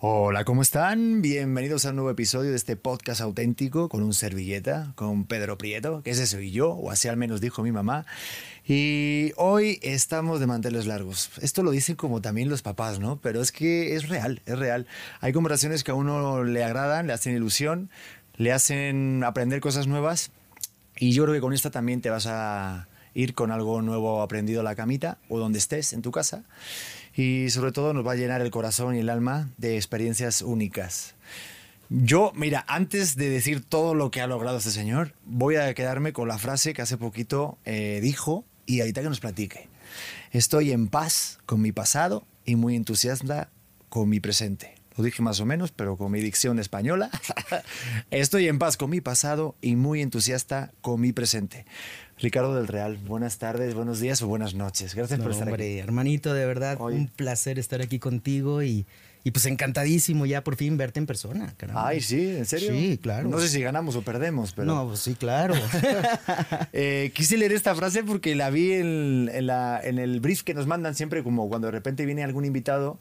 Hola, ¿cómo están? Bienvenidos a un nuevo episodio de este podcast auténtico con un servilleta, con Pedro Prieto, que ese soy yo, o así al menos dijo mi mamá. Y hoy estamos de manteles largos. Esto lo dicen como también los papás, ¿no? Pero es que es real, es real. Hay conversaciones que a uno le agradan, le hacen ilusión, le hacen aprender cosas nuevas. Y yo creo que con esta también te vas a ir con algo nuevo aprendido a la camita o donde estés en tu casa y sobre todo nos va a llenar el corazón y el alma de experiencias únicas. Yo, mira, antes de decir todo lo que ha logrado este señor, voy a quedarme con la frase que hace poquito eh, dijo y ahorita que nos platique. Estoy en paz con mi pasado y muy entusiasta con mi presente. Lo dije más o menos, pero con mi dicción española. Estoy en paz con mi pasado y muy entusiasta con mi presente. Ricardo del Real, buenas tardes, buenos días o buenas noches. Gracias por estar hombre, Hermanito, de verdad, un placer estar aquí contigo y, y, pues encantadísimo ya por fin verte en persona. Ay, sí, ¿en serio? Sí, claro. No sé si ganamos o perdemos, pero... No, pues sí, claro. eh, quise leer esta frase porque la vi en, en, la, en el brief que nos mandan siempre, como cuando de repente viene algún invitado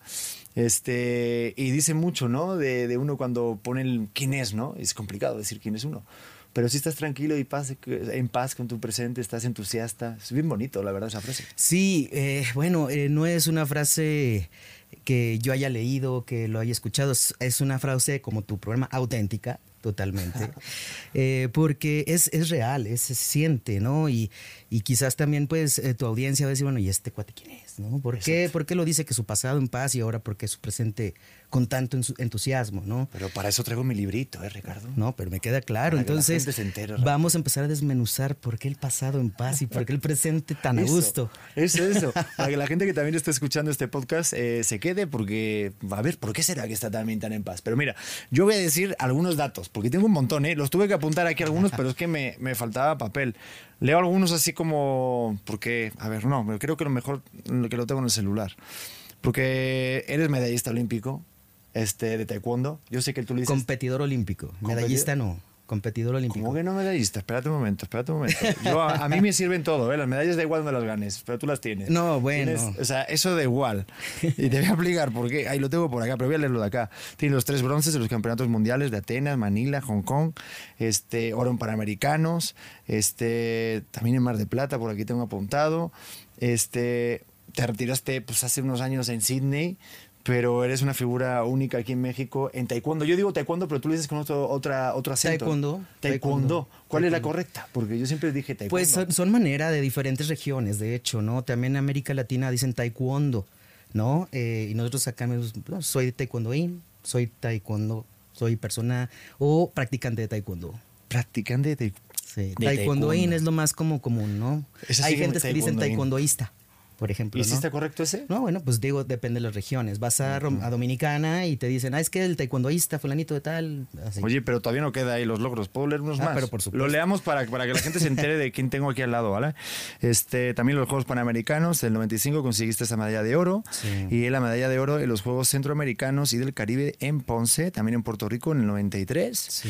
este, y dice mucho, ¿no? De, de uno cuando ponen quién es, ¿no? Es complicado decir quién es uno pero si estás tranquilo y paz, en paz con tu presente, estás entusiasta. Es bien bonito, la verdad, esa frase. Sí, eh, bueno, eh, no es una frase que yo haya leído, que lo haya escuchado, es una frase como tu programa auténtica, totalmente, eh, porque es, es real, es, se siente, ¿no? Y, y quizás también pues tu audiencia va a decir, bueno, ¿y este cuate quién es? ¿no? ¿Por, qué, ¿Por qué lo dice que su pasado en paz y ahora porque su presente con tanto entusiasmo, ¿no? Pero para eso traigo mi librito, ¿eh, Ricardo? No, pero me queda claro. Entonces, vamos a empezar a desmenuzar por qué el pasado en paz y por qué el presente tan a gusto. Eso, eso. Para que la gente que también está escuchando este podcast eh, se quede, porque, a ver, ¿por qué será que está también tan en paz? Pero mira, yo voy a decir algunos datos, porque tengo un montón, ¿eh? Los tuve que apuntar aquí algunos, pero es que me, me faltaba papel. Leo algunos así como, porque, a ver, no, creo que lo mejor que lo tengo en el celular. Porque eres medallista olímpico, este, de taekwondo. Yo sé que tú le dices... Competidor olímpico. Medallista no. Competidor olímpico. ¿Cómo que no medallista? Espérate un momento, espérate un momento. a, mí me sirven todo, ¿eh? Las medallas da igual donde las ganes, pero tú las tienes. No, bueno. o sea, eso da igual. Y te voy a explicar por qué. Ahí lo tengo por acá, pero voy a leerlo de acá. Tiene los tres bronces de los campeonatos mundiales de Atenas, Manila, Hong Kong, este, oro en Panamericanos, este, también en Mar de Plata, por aquí tengo apuntado. Este, te retiraste pues, hace unos años en Sydney, pero eres una figura única aquí en México en taekwondo. Yo digo taekwondo, pero tú lo dices con otro, otra, otro acento. Taekwondo. Taekwondo. ¿Cuál es la correcta? Porque yo siempre dije taekwondo. Pues son, son, manera de diferentes regiones, de hecho, ¿no? También en América Latina dicen taekwondo, ¿no? Eh, y nosotros acá, no, soy taekwondoín, soy taekwondo, soy persona o practicante de taekwondo. Practicante de taekwondo. Sí, taekwondoín es lo más como común, ¿no? Hay gente que dicen taekwondoísta por ejemplo. ¿Y si está correcto ese? No, bueno, pues digo, depende de las regiones. Vas a, Dominicana y te dicen, ah, es que el taekwondoísta, fulanito de tal. Oye, pero todavía no queda ahí los logros. ¿Puedo leer unos ah, más? Pero por supuesto. Lo leamos para, para que la gente se entere de quién tengo aquí al lado, ¿vale? Este, también los Juegos Panamericanos, del 95 conseguiste esa medalla de oro. Y la medalla de oro en los Juegos Centroamericanos y del Caribe en Ponce, también en Puerto Rico en el 93. Sí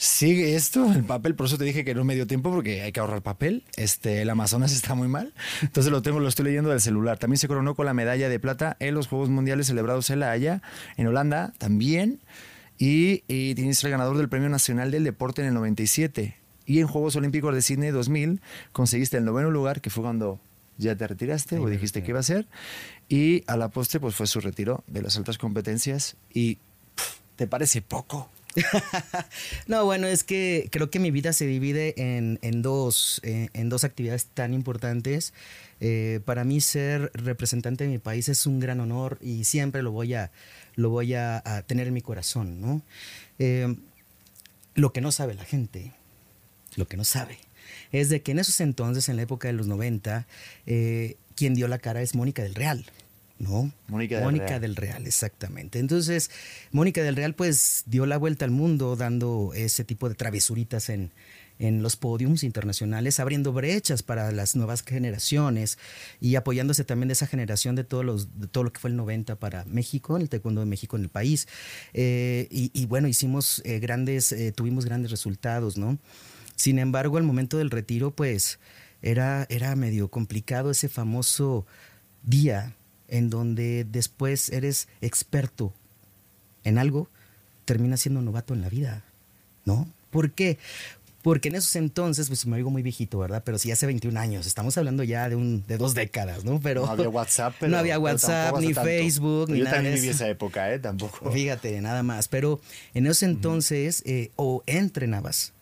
sigue esto, el papel, por eso te dije que no me dio tiempo porque hay que ahorrar papel. Este, el Amazonas está muy mal. Entonces lo tengo, lo estoy leyendo del celular. También se coronó con la medalla de plata en los Juegos Mundiales celebrados en La Haya, en Holanda también. Y, y tienes el ganador del Premio Nacional del Deporte en el 97. Y en Juegos Olímpicos de Sydney 2000 conseguiste el noveno lugar, que fue cuando ya te retiraste o dijiste que iba a ser. Y a la postre, pues fue su retiro de las altas competencias. Y ¿te parece poco? no, bueno, es que creo que mi vida se divide en, dos, eh, dos actividades tan importantes. Eh, para mí ser representante de mi país es un gran honor y siempre lo voy a, tener en mi corazón. Eh, lo que no sabe la gente, lo que no sabe, es de que en esos entonces, en la época de los 90, quien dio la cara es Mónica del Real. ¿No? Mónica del Mónica Real. del Real, exactamente. Entonces, Mónica del Real pues dio la vuelta al mundo dando ese tipo de travesuritas en, en los podiums internacionales, abriendo brechas para las nuevas generaciones y apoyándose también de esa generación de, todos los, de todo lo que fue el 90 para México, el taekwondo de México en el país. Eh, y, bueno, hicimos eh, grandes, eh, tuvimos grandes resultados, ¿no? Sin embargo, el momento del retiro, pues, era, era medio complicado ese famoso día en donde después eres experto en algo, termina siendo novato en la vida, ¿no? ¿Por qué? Porque en esos entonces, pues me digo muy viejito, ¿verdad? Pero sí hace 21 años, estamos hablando ya de, un, de dos décadas, ¿no? Pero, no había WhatsApp, pero, no había WhatsApp, ni Facebook, ni Yo nada. también de viví esa época, ¿eh? Tampoco. Fíjate, nada más. Pero en esos entonces, eh, o entrenabas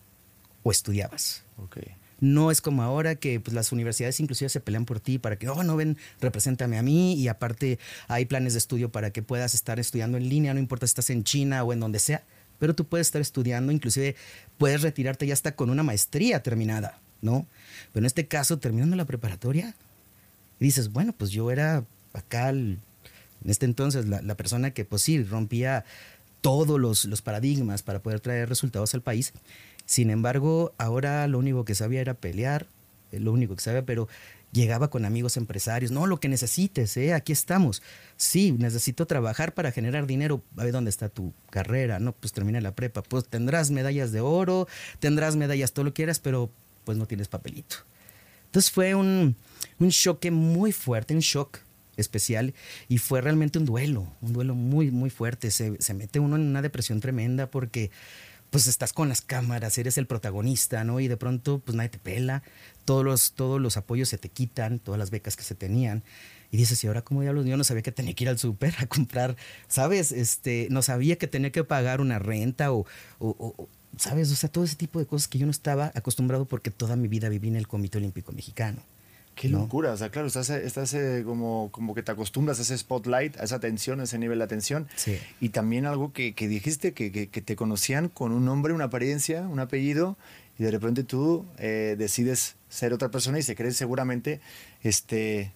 o estudiabas. Ok. No es como ahora que pues, las universidades inclusive se pelean por ti para que, oh, no ven, represéntame a mí y aparte hay planes de estudio para que puedas estar estudiando en línea, no importa si estás en China o en donde sea, pero tú puedes estar estudiando, inclusive puedes retirarte ya hasta con una maestría terminada, ¿no? Pero en este caso, terminando la preparatoria, dices, bueno, pues yo era acá, en este entonces, la, la persona que pues sí, rompía todos los, los paradigmas para poder traer resultados al país. Sin embargo, ahora lo único que sabía era pelear, eh, lo único que sabía, pero llegaba con amigos empresarios, no, lo que necesites, ¿eh? aquí estamos. Sí, necesito trabajar para generar dinero. A ver dónde está tu carrera, no, pues termina la prepa, pues tendrás medallas de oro, tendrás medallas, todo lo quieras, pero pues no tienes papelito. Entonces fue un, un choque muy fuerte, un shock especial y fue realmente un duelo, un duelo muy, muy fuerte. Se, se mete uno en una depresión tremenda porque pues estás con las cámaras, eres el protagonista, ¿no? Y de pronto pues nadie te pela, todos los, todos los apoyos se te quitan, todas las becas que se tenían. Y dices, ¿y ahora cómo diablos? Yo no sabía que tenía que ir al súper a comprar, ¿sabes? Este, no sabía que tenía que pagar una renta o, o- o- ¿sabes? O sea, todo ese tipo de cosas que yo no estaba acostumbrado porque toda mi vida viví en el Comité Olímpico Mexicano. Qué ¿no? locura, o sea, claro, estás, estás eh, como, como que te acostumbras a ese spotlight, a esa atención, a ese nivel de atención. Sí. Y también algo que, que dijiste, que, que- que te conocían con un nombre, una apariencia, un apellido, y de repente tú eh, decides ser otra persona y se cree seguramente este,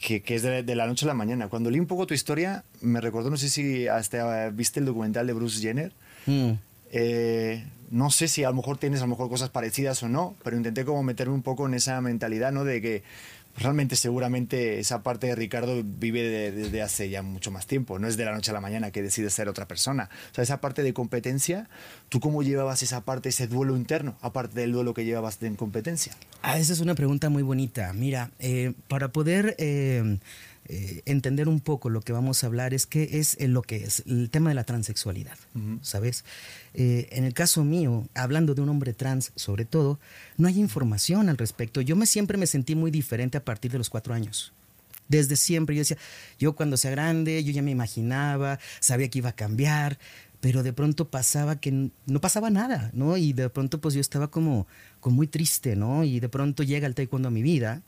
que, que es de, de la noche a la mañana. Cuando leí un poco tu historia, me recordó, no sé si hasta viste el documental de Bruce Jenner. Mm. Eh, no sé si a lo mejor tienes a lo mejor cosas parecidas o no, pero intenté como meterme un poco en esa mentalidad, ¿no? De que realmente seguramente esa parte de Ricardo vive de- desde hace ya mucho más tiempo, no es de la noche a la mañana que decide ser otra persona. O sea, esa parte de competencia, ¿tú cómo llevabas esa parte, ese duelo interno, aparte del duelo que llevabas de incompetencia? Ah, esa es una pregunta muy bonita. Mira, eh, para poder eh, eh, entender un poco lo que vamos a hablar es que es eh, lo que es el tema de la transexualidad, Ujú. ¿sabes? Eh, en el caso mío, hablando de un hombre trans sobre todo, no hay información al respecto. Yo me, siempre me sentí muy diferente a partir de los cuatro años. Desde siempre yo decía, yo cuando sea grande, yo ya me imaginaba, sabía que iba a cambiar, pero de pronto pasaba que no pasaba nada, ¿no? Y de pronto pues yo estaba como, como muy triste, ¿no? Y de pronto llega el taekwondo a mi vida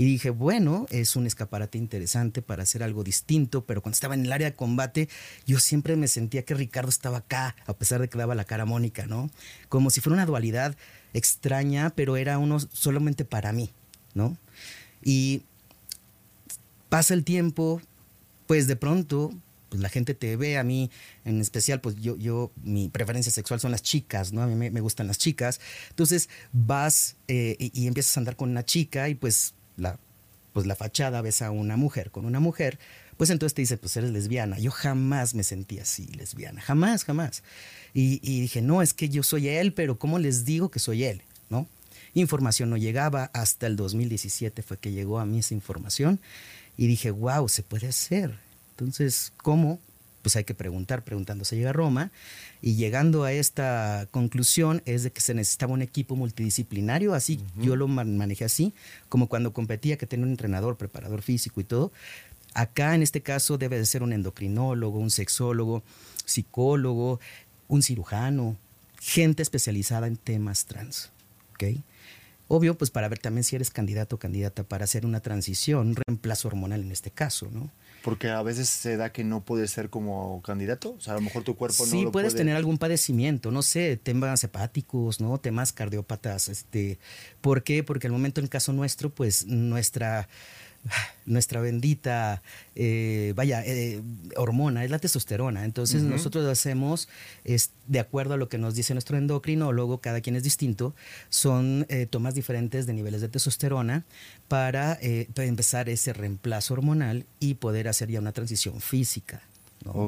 y dije, bueno, es un escaparate interesante para hacer algo distinto, pero cuando estaba en el área de combate, yo siempre me sentía que Ricardo estaba acá, a pesar de que daba la cara a Mónica, ¿no? Como si fuera una dualidad extraña, pero era uno solamente para mí, ¿no? Y pasa el tiempo, pues de pronto, pues la gente te ve a mí, en especial, pues yo, yo, mi preferencia sexual son las chicas, ¿no? A mí me, gustan las chicas. Entonces vas eh, y empiezas a andar con una chica y pues la, pues la fachada ves a una mujer con una mujer, pues entonces te dice, pues eres lesbiana. Yo jamás me sentí así, lesbiana, jamás, jamás. Y, y dije, no, es que yo soy él, pero ¿cómo les digo que soy él? ¿No? Información no llegaba, hasta el 2017 fue que llegó a mí esa información y dije, wow, se puede hacer. Entonces, ¿cómo? Pues hay que preguntar, preguntando se llega a Roma y llegando a esta conclusión es de que se necesitaba un equipo multidisciplinario, así yo lo man- manejé así, como cuando competía que tenía un entrenador, preparador físico y todo. Acá en este caso debe de ser un endocrinólogo, un sexólogo, psicólogo, un cirujano, gente especializada en temas trans. ¿ok? Obvio, pues para ver también si eres candidato o candidata para hacer una transición, un reemplazo hormonal en este caso, ¿no? Porque a veces se da que no puedes ser como candidato, o sea, a lo mejor tu cuerpo no sí, puedes puede- tener algún padecimiento, no sé, temas hepáticos, ¿no? Temas cardiópatas, este, ¿por qué? Porque al momento en el caso nuestro, pues nuestra nuestra bendita, eh, vaya, eh, hormona, es la testosterona. Entonces nosotros hacemos, es, de acuerdo a lo que nos dice nuestro endocrinólogo, cada quien es distinto, son eh, tomas diferentes de niveles de testosterona para, eh, para empezar ese reemplazo hormonal y poder hacer ya una transición física.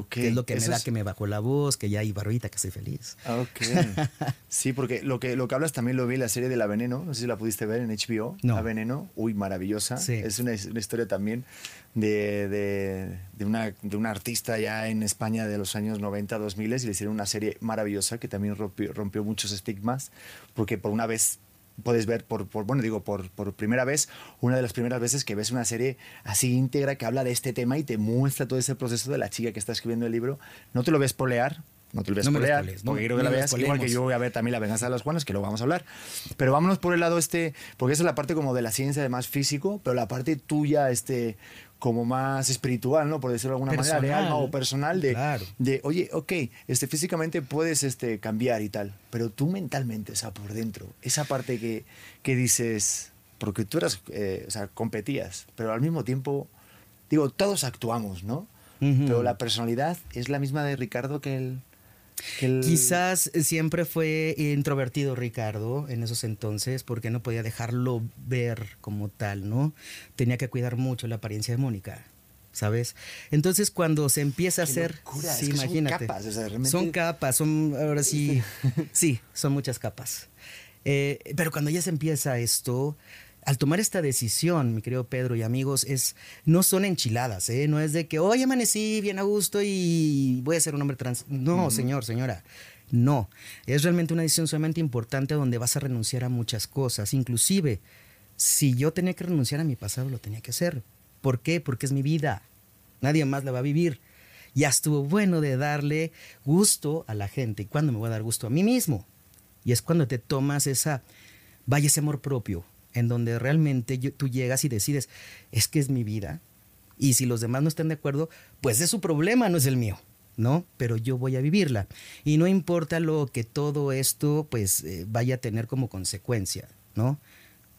Que es lo que me da que me bajó la voz, que ya hay barbita, que soy feliz. Ah, ok. sí, porque lo que, lo que hablas también lo vi en la serie de La Veneno, no sé si la pudiste ver en HBO. No. La Veneno, uy, maravillosa. Es una, una historia también de, de, de, una, de una artista ya en España de los años 90, 2000 y le hicieron una serie maravillosa que también rompió, rompió muchos estigmas, porque por una vez puedes ver por, por, bueno digo por, por, primera vez una de las primeras veces que ves una serie así íntegra que habla de este tema y te muestra todo ese proceso de la chica que está escribiendo el libro no te lo ves polear no te lo ves polear porque quiero que la veas igual que yo voy a ver también la venganza de los Juanes que lo vamos a hablar. Pero vámonos por el lado este porque esa es la parte como de la ciencia de más físico pero la parte tuya este como más espiritual, ¿no? Por decirlo de alguna manera, de alma o personal, de, de, oye, ok, este, físicamente puedes este, cambiar y tal, pero tú mentalmente, o sea, por dentro, esa parte que, que dices, porque tú eras, eh, o sea, competías, pero al mismo tiempo, digo, todos actuamos, ¿no? Pero la personalidad es la misma de Ricardo que el, Quizás siempre fue introvertido Ricardo en esos entonces porque no podía dejarlo ver como tal, ¿no? Tenía que cuidar mucho la apariencia de Mónica. ¿Sabes? Entonces cuando se empieza a hacer, sí, imagínate, son capas, son capas, son ahora sí, sí, son muchas capas. Eh, pero cuando ya se empieza esto, al tomar esta decisión, mi querido Pedro y amigos, es, no son enchiladas, ¿eh? no es de que hoy amanecí bien a gusto y voy a ser un hombre trans. No, señor, señora. No, es realmente una decisión sumamente importante donde vas a renunciar a muchas cosas. Inclusive, si yo tenía que renunciar a mi pasado, lo tenía que hacer. ¿Por qué? Porque es mi vida. Nadie más la va a vivir. Ya estuvo bueno de darle gusto a la gente. ¿Y cuándo me voy a dar gusto? A mí mismo. Y es cuando te tomas esa, vaya ese amor propio, en donde realmente tú llegas y decides, es que es mi vida, y si los demás no están de acuerdo, pues es su problema, no es el mío, ¿no? Pero yo voy a vivirla. Y no importa lo que todo esto pues eh, vaya a tener como consecuencia, ¿no?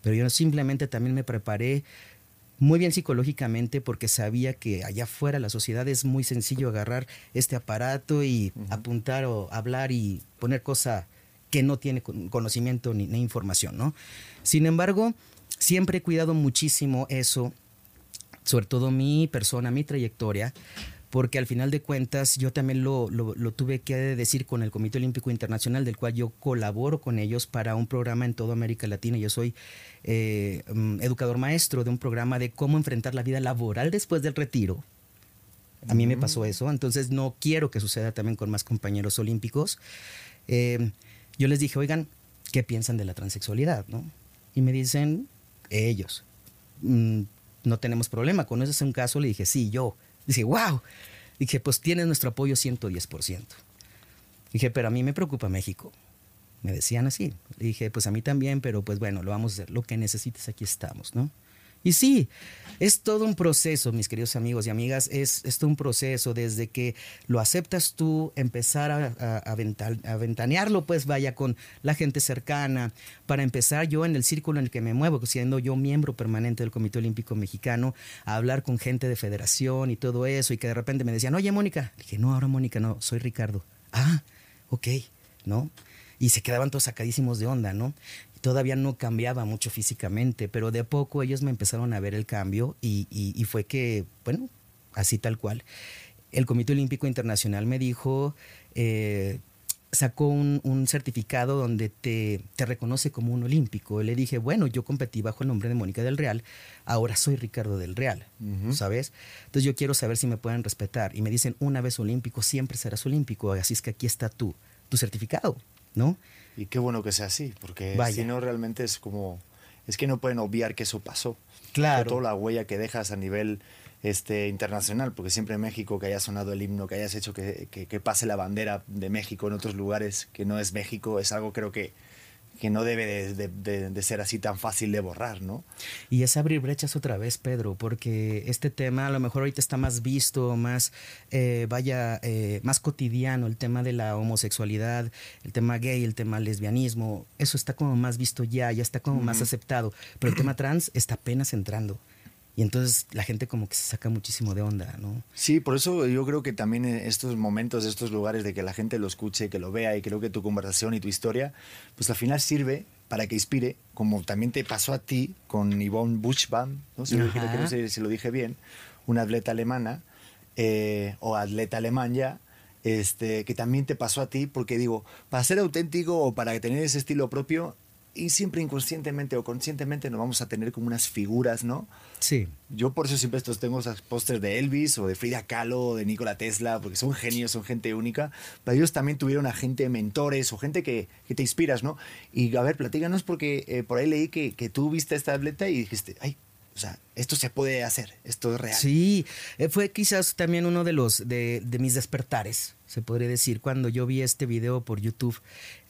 Pero yo simplemente también me preparé muy bien psicológicamente porque sabía que allá afuera la sociedad es muy sencillo agarrar este aparato y apuntar o hablar y poner cosa que no tiene conocimiento ni, ni información, ¿no? Sin embargo, siempre he cuidado muchísimo eso, sobre todo mi persona, mi trayectoria, porque al final de cuentas yo también lo, tuve que decir con el Comité Olímpico Internacional, del cual yo colaboro con ellos para un programa en toda América Latina. Yo soy eh, mm, educador maestro de un programa de cómo enfrentar la vida laboral después del retiro. A mí me pasó eso, entonces no quiero que suceda también con más compañeros olímpicos. Eh, yo les dije, oigan, ¿qué piensan de la transexualidad? ¿no? Y me dicen, ellos, mm, no tenemos problema. Con eso es un caso, le dije, sí, yo. Dije, wow. Dije, pues tienes nuestro apoyo 110%. Dije, pero a mí me preocupa México. Me decían así. Dije, pues a mí también, pero pues bueno, lo vamos a hacer. Lo que necesites, aquí estamos, ¿no? Y sí, es todo un proceso, mis queridos amigos y amigas, es, todo un proceso desde que lo aceptas tú, empezar a, a, ventanearlo, pues vaya con la gente cercana, para empezar yo en el círculo en el que me muevo, siendo yo miembro permanente del Comité Olímpico Mexicano, a hablar con gente de federación y todo eso, y que de repente me decían, oye Mónica, dije, no, ahora Mónica, no, soy Ricardo. Ah, ok, ¿no? Y se quedaban todos sacadísimos de onda, ¿no? todavía no cambiaba mucho físicamente, pero de poco ellos me empezaron a ver el cambio y, fue que, bueno, así tal cual. El Comité Olímpico Internacional me dijo, eh, sacó un, certificado donde te, reconoce como un olímpico. le dije, bueno, yo competí bajo el nombre de Mónica del Real, ahora soy Ricardo del Real, ¿sabes? Entonces yo quiero saber si me pueden respetar. Y me dicen, una vez olímpico, siempre serás olímpico, así es que aquí está tu, tu certificado, ¿no? Y qué bueno que sea así, porque si no realmente es como, es que no pueden obviar que eso pasó. Claro. Toda la huella que dejas a nivel este, internacional, porque siempre en México que haya sonado el himno, que hayas hecho que, que pase la bandera de México en otros lugares que no es México, es algo creo que que no debe de, ser así tan fácil de borrar, ¿no? Y es abrir brechas otra vez, Pedro, porque este tema a lo mejor ahorita está más visto, más, eh, vaya, eh, más cotidiano, el tema de la homosexualidad, el tema gay, el tema lesbianismo, eso está como más visto ya, ya está como más aceptado, pero el tema trans está apenas entrando. Y entonces la gente como que se saca muchísimo de onda, ¿no? Sí, por eso yo creo que también estos momentos, estos lugares de que la gente lo escuche, que lo vea y creo que tu conversación y tu historia, pues al final sirve para que inspire, como también te pasó a ti con Yvonne Buchbaum, ¿no? Si, lo dije, si lo dije bien, una atleta alemana, eh, o atleta alemán ya, este, que también te pasó a ti, porque digo, para ser auténtico o para tener ese estilo propio, y siempre inconscientemente o conscientemente nos vamos a tener como unas figuras, ¿no? Sí. Yo por eso siempre estos tengo esos pósters de Elvis o de Frida Kahlo o de Nikola Tesla, porque son genios, son gente única. Pero ellos también tuvieron a gente, mentores o gente que, que te inspiras, ¿no? Y a ver, platícanos porque eh, por ahí leí que, que tú viste esta atleta y dijiste, ay, o sea, esto se puede hacer, esto es real. Sí, eh, fue quizás también uno de los de, de, mis despertares, se podría decir, cuando yo vi este video por YouTube.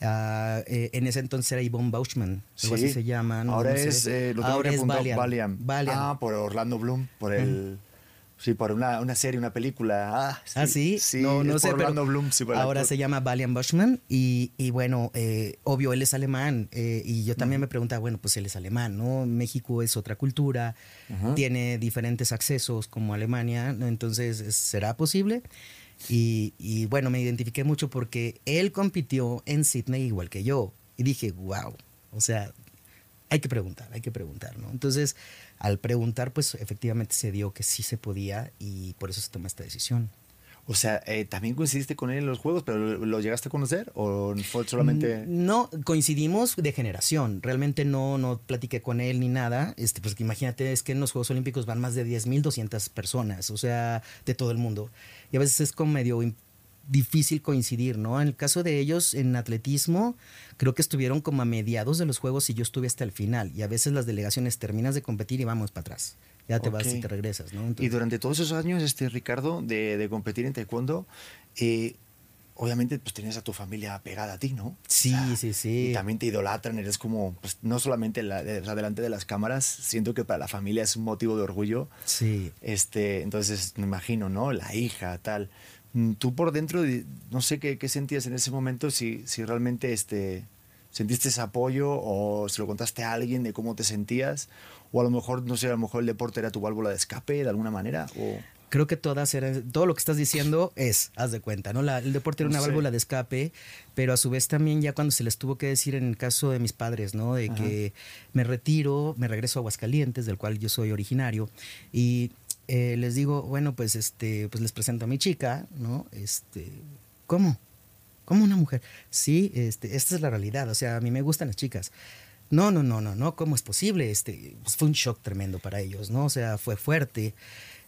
Uh, eh, en ese entonces era Yvonne Bauchman, algo sí. así se llama. No, ahora no es, sé. eh, lo Ahora es Valiant. Valiant. Valiant. Ah, por Orlando Bloom, por el... Sí, por una, una, serie, una película. Ah, sí. ¿Ah, sí? Sí, no, no sé, por Orlando pero Bloom. Sí, ahora actor. se llama Valiant Bushman y, y bueno, eh, obvio, él es alemán eh, y yo también me preguntaba, bueno, pues él es alemán, ¿no? México es otra cultura, Uh -huh. tiene diferentes accesos como Alemania, ¿no? entonces, ¿será posible? Y, y, bueno, me identifiqué mucho porque él compitió en Sydney igual que yo y dije, wow, o sea, hay que preguntar, hay que preguntar, ¿no? Entonces, al preguntar, pues efectivamente se dio que sí se podía y por eso se tomó esta decisión. O sea, eh, ¿también coincidiste con él en los juegos, pero lo, llegaste a conocer o fue solamente...? No, coincidimos de generación. Realmente no, no platiqué con él ni nada. Este, pues imagínate, es que en los Juegos Olímpicos van más de 10.200 personas, o sea, de todo el mundo. Y a veces es como medio difícil coincidir, ¿no? En el caso de ellos, en atletismo, creo que estuvieron como a mediados de los Juegos y yo estuve hasta el final. Y a veces las delegaciones terminas de competir y vamos para atrás ya te okay. vas y te regresas, ¿no? Entonces, y durante todos esos años, este Ricardo, de, de competir en taekwondo, eh, obviamente pues tenías a tu familia pegada a ti, ¿no? Sí, o sea, sí, sí. Y también te idolatran, eres como, pues no solamente la, o sea, delante de las cámaras, siento que para la familia es un motivo de orgullo. Sí. Este, entonces, me imagino, ¿no? La hija, tal. Mm, Tú por dentro, no sé qué, qué sentías en ese momento, si, si realmente este, sentiste ese apoyo o se lo contaste a alguien de cómo te sentías o a lo mejor, no sé, a lo mejor el deporte era tu válvula de escape de alguna manera o... Creo que todas eran, todo lo que estás diciendo es, haz de cuenta, ¿no? La, el deporte era una válvula de escape, pero a su vez también ya cuando se les tuvo que decir en el caso de mis padres, ¿no? De Ajá. que me retiro, me regreso a Aguascalientes, del cual yo soy originario, y eh, les digo, bueno, pues este, pues les presento a mi chica, ¿no? Este, ¿cómo? ¿Cómo una mujer? Sí, este, esta es la realidad, o sea, a mí me gustan las chicas. No, no, no, no, no, ¿cómo es posible? Este, pues fue un shock tremendo para ellos, ¿no? O sea, fue fuerte.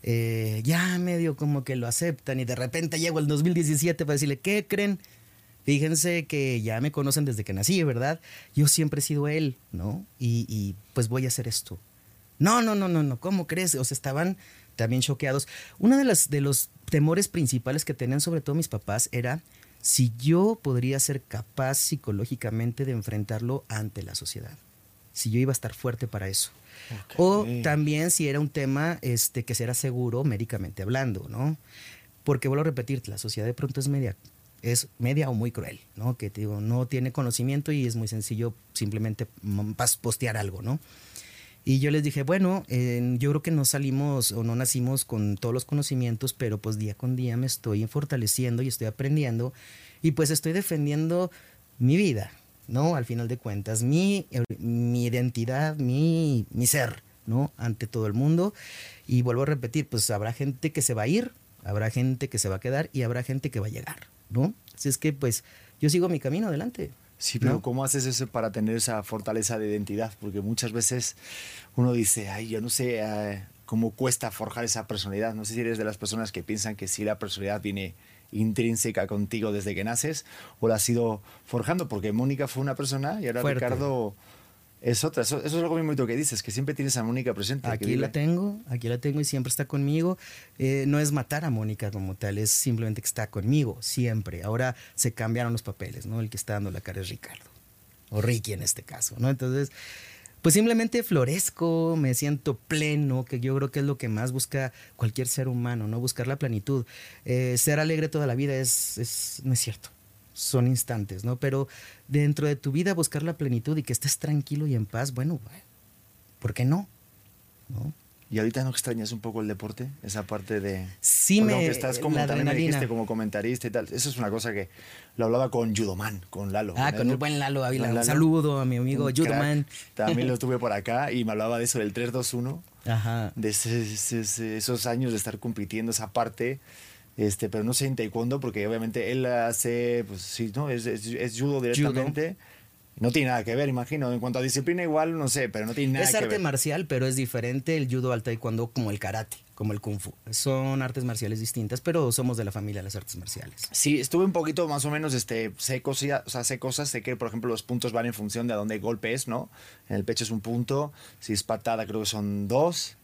Eh, ya medio como que lo aceptan y de repente llego el 2017 para decirle, ¿qué creen? Fíjense que ya me conocen desde que nací, ¿verdad? Yo siempre he sido él, ¿no? Y, pues voy a hacer esto. No, no, no, no, no, ¿cómo crees? O sea, estaban también choqueados. Uno de los temores principales que tenían sobre todo mis papás era si yo podría ser capaz psicológicamente de enfrentarlo ante la sociedad, si yo iba a estar fuerte para eso. Okay. O también si era un tema este, que será seguro médicamente hablando, ¿no? Porque vuelvo a repetir, la sociedad de pronto es media, es media o muy cruel, ¿no? Que digo, no tiene conocimiento y es muy sencillo simplemente postear algo, ¿no? Y yo les dije, bueno, eh, yo creo que no salimos o no nacimos con todos los conocimientos, pero pues día con día me estoy fortaleciendo y estoy aprendiendo y pues estoy defendiendo mi vida, ¿no? Al final de cuentas, mi, mi identidad, mi, mi ser, ¿no? Ante todo el mundo. Y vuelvo a repetir, pues habrá gente que se va a ir, habrá gente que se va a quedar y habrá gente que va a llegar, ¿no? Así es que pues yo sigo mi camino adelante. Sí, pero ¿no? ¿cómo haces eso para tener esa fortaleza de identidad? Porque muchas veces uno dice, ay, yo no sé eh, cómo cuesta forjar esa personalidad. No sé si eres de las personas que piensan que si la personalidad viene intrínseca contigo desde que naces o la has ido forjando, porque Mónica fue una persona y ahora Fuerte. Ricardo es otra. Eso, eso, es algo muy bonito que dices, que siempre tienes a Mónica presente. Aquí la tengo, aquí la tengo y siempre está conmigo. Eh, no es matar a Mónica como tal, es simplemente que está conmigo, siempre. Ahora se cambiaron los papeles, ¿no? El que está dando la cara es Ricardo, o Ricky en este caso, ¿no? Entonces, pues simplemente florezco, me siento pleno, que yo creo que es lo que más busca cualquier ser humano, ¿no? Buscar la plenitud. Eh, ser alegre toda la vida es, es, no es cierto son instantes, ¿no? Pero dentro de tu vida buscar la plenitud y que estés tranquilo y en paz, bueno, ¿por qué no? ¿No? ¿Y ahorita no extrañas un poco el deporte? Esa parte de... Sí, Porque me... aunque estás como, la también me dijiste como comentarista y tal. Eso es una cosa que lo hablaba con Judoman, con Lalo. Ah, con el buen Lalo Ávila. Un saludo a mi amigo Judoman. También lo tuve por acá y me hablaba de eso del 3-2-1, Ajá. de ese- ese- ese- esos años de estar compitiendo, esa parte. Este, pero no sé en taekwondo porque obviamente él hace, pues sí, ¿no? Es, es, es judo directamente. No tiene nada que ver, imagino. En cuanto a disciplina igual, no sé, pero no tiene nada Es que arte ver. marcial, pero es diferente el judo al taekwondo como el karate, como el kung fu. Son artes marciales distintas, pero somos de la familia de las artes marciales. Sí, estuve un poquito más o menos, este, sé cosas, o sea, sé cosas, sé que por ejemplo los puntos van en función de a dónde golpe es, ¿no? En el pecho es un punto, si es patada creo que son dos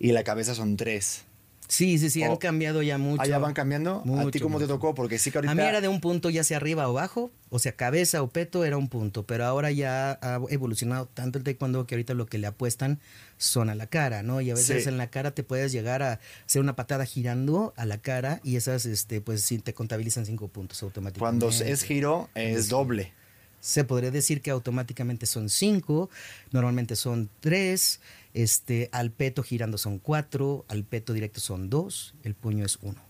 y la cabeza son tres. Sí, sí, sí, han O- cambiado ya mucho. ¿Allá van cambiando? ¿A ti Mucho, cómo te tocó? Porque sí que ahorita... A mí era de un punto ya sea arriba o abajo, o sea, cabeza o peto era un punto, pero ahora ya ha evolucionado tanto el taekwondo que ahorita lo que le apuestan son a la cara, ¿no? Y a veces Sí. en la cara te puedes llegar a hacer una patada girando a la cara y esas, este, pues sí, te contabilizan cinco puntos automáticamente. Cuando es giro es doble. Se podría decir que automáticamente son cinco, normalmente son tres, este, al peto girando son cuatro, al peto directo son dos, el puño es uno.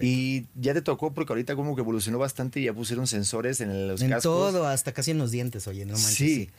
Y ya te tocó porque ahorita como que evolucionó bastante y ya pusieron sensores en los en cascos. todo, hasta casi en los dientes, oye, no manches. Sí.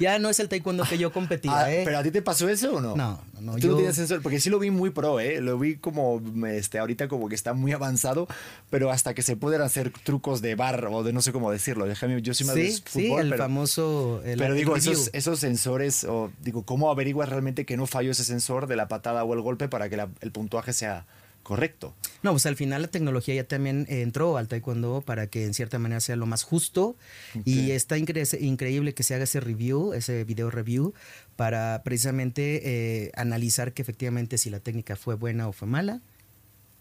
Ya no es el taekwondo que yo competía, Ah, ¿eh? ¿Pero a ti te pasó eso o no? No, no, no, Tú yo- no tienes sensor, porque sí lo vi muy pro, ¿eh? Lo vi como, este, ahorita como que está muy avanzado, pero hasta que se pueden hacer trucos de bar o de no sé cómo decirlo. Déjame, yo soy más de sí, fútbol, sí, el pero, famoso. el pero digo, esos, esos sensores, o digo, ¿cómo averiguas realmente que no falló ese sensor de la patada o el golpe para que la- el puntuaje sea correcto? No, pues al final la tecnología ya también eh, entró al taekwondo para que en cierta manera sea lo más justo y está incre- increíble que se haga ese review, ese video review para precisamente eh, analizar que efectivamente si la técnica fue buena o fue mala.